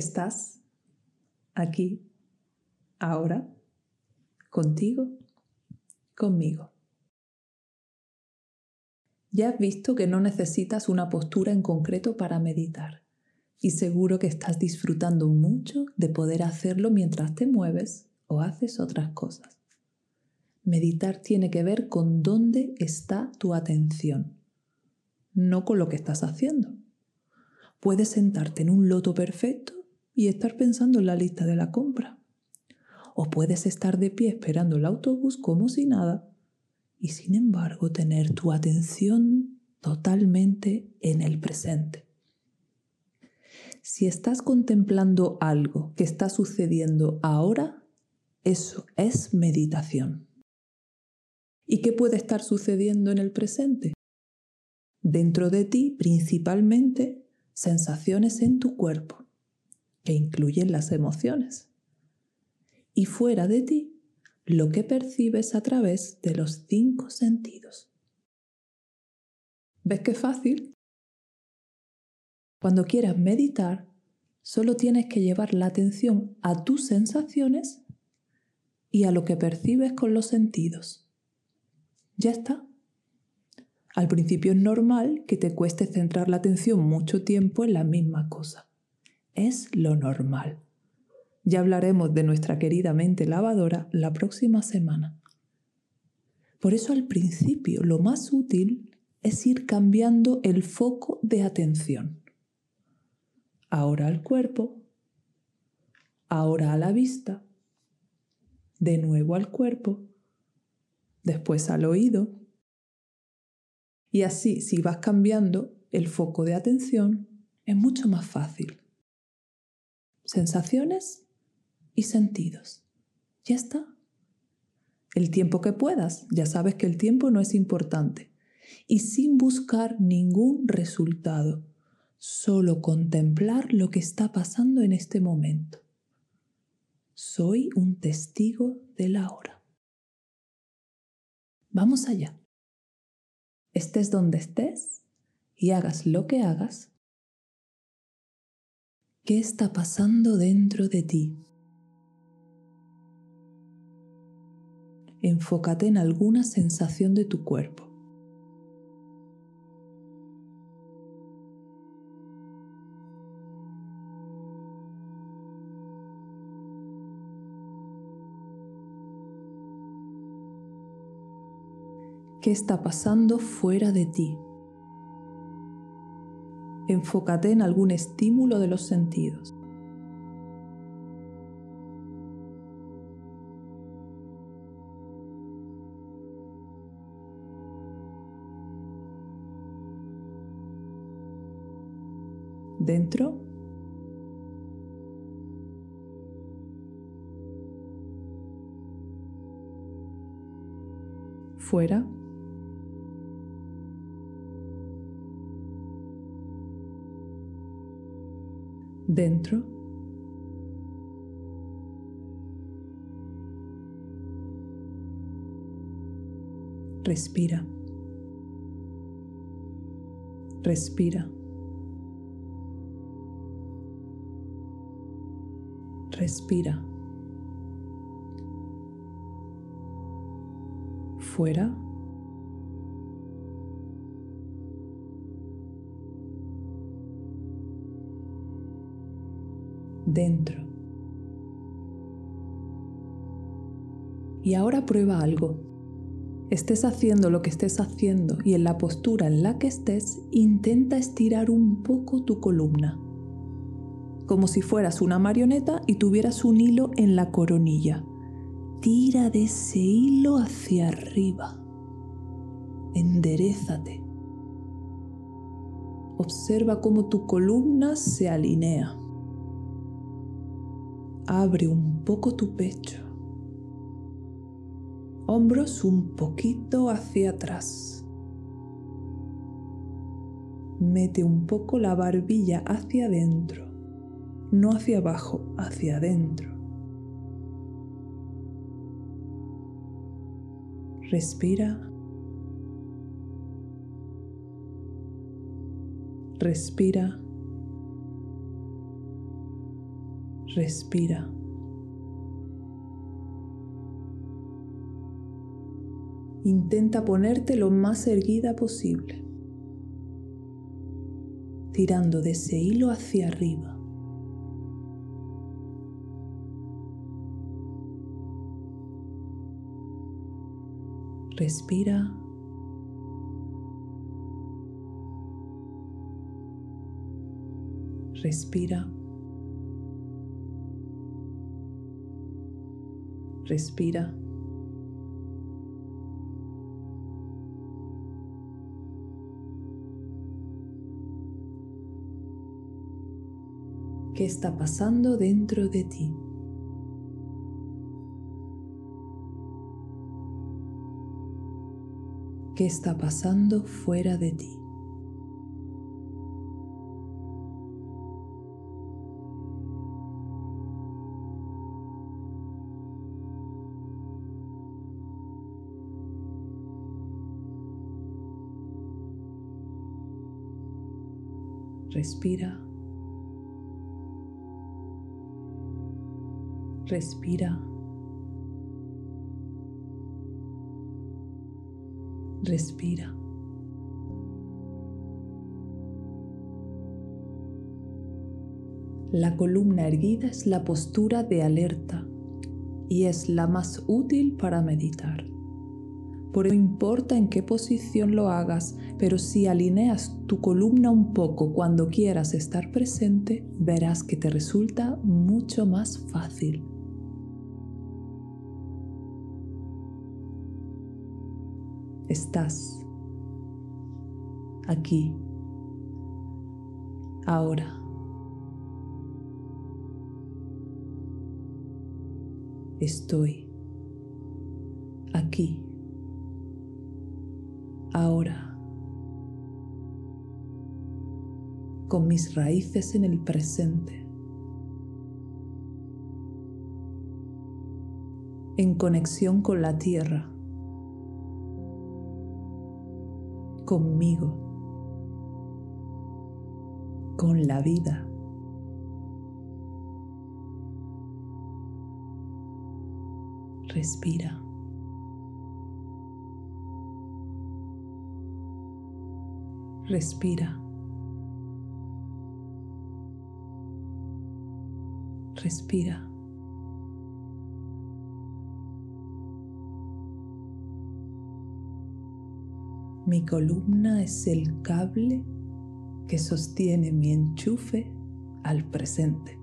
Estás aquí, ahora, contigo, conmigo. Ya has visto que no necesitas una postura en concreto para meditar y seguro que estás disfrutando mucho de poder hacerlo mientras te mueves o haces otras cosas. Meditar tiene que ver con dónde está tu atención, no con lo que estás haciendo. Puedes sentarte en un loto perfecto y estar pensando en la lista de la compra. O puedes estar de pie esperando el autobús como si nada y sin embargo tener tu atención totalmente en el presente. Si estás contemplando algo que está sucediendo ahora, eso es meditación. ¿Y qué puede estar sucediendo en el presente? Dentro de ti, principalmente, sensaciones en tu cuerpo, que incluyen las emociones. Y fuera de ti, lo que percibes a través de los cinco sentidos. ¿Ves qué fácil? Cuando quieras meditar, solo tienes que llevar la atención a tus sensaciones y a lo que percibes con los sentidos. Ya está. Al principio es normal que te cueste centrar la atención mucho tiempo en la misma cosa. Es lo normal. Ya hablaremos de nuestra querida mente lavadora la próxima semana. Por eso al principio lo más útil es ir cambiando el foco de atención. Ahora al cuerpo, ahora a la vista, de nuevo al cuerpo, después al oído. Y así, si vas cambiando el foco de atención, es mucho más fácil. Sensaciones y sentidos. Ya está. El tiempo que puedas, ya sabes que el tiempo no es importante. Y sin buscar ningún resultado, solo contemplar lo que está pasando en este momento. Soy un testigo de la hora. Vamos allá. Estés donde estés y hagas lo que hagas. ¿Qué está pasando dentro de ti? enfócate en alguna sensación de tu cuerpo. ¿Qué está pasando fuera de ti? Enfócate en algún estímulo de los sentidos. dentro. Fuera. Dentro. Respira. Respira. respira. Fuera. Dentro. Y ahora prueba algo. Estés haciendo lo que estés haciendo y en la postura en la que estés, intenta estirar un poco tu columna como si fueras una marioneta y tuvieras un hilo en la coronilla. Tira de ese hilo hacia arriba. Enderezate. Observa cómo tu columna se alinea. Abre un poco tu pecho. Hombros un poquito hacia atrás. Mete un poco la barbilla hacia adentro no hacia abajo, hacia adentro. Respira. Respira. Respira. Intenta ponerte lo más erguida posible, tirando de ese hilo hacia arriba. Respira. Respira. Respira. ¿Qué está pasando dentro de ti? ¿Qué está pasando fuera de ti? Respira. Respira. Respira. La columna erguida es la postura de alerta y es la más útil para meditar. Por eso importa en qué posición lo hagas, pero si alineas tu columna un poco cuando quieras estar presente, verás que te resulta mucho más fácil. Estás aquí, ahora. Estoy aquí ahora, con mis raíces en el presente, en conexión con la tierra, conmigo, con la vida. Respira. Respira. Respira. Mi columna es el cable que sostiene mi enchufe al presente.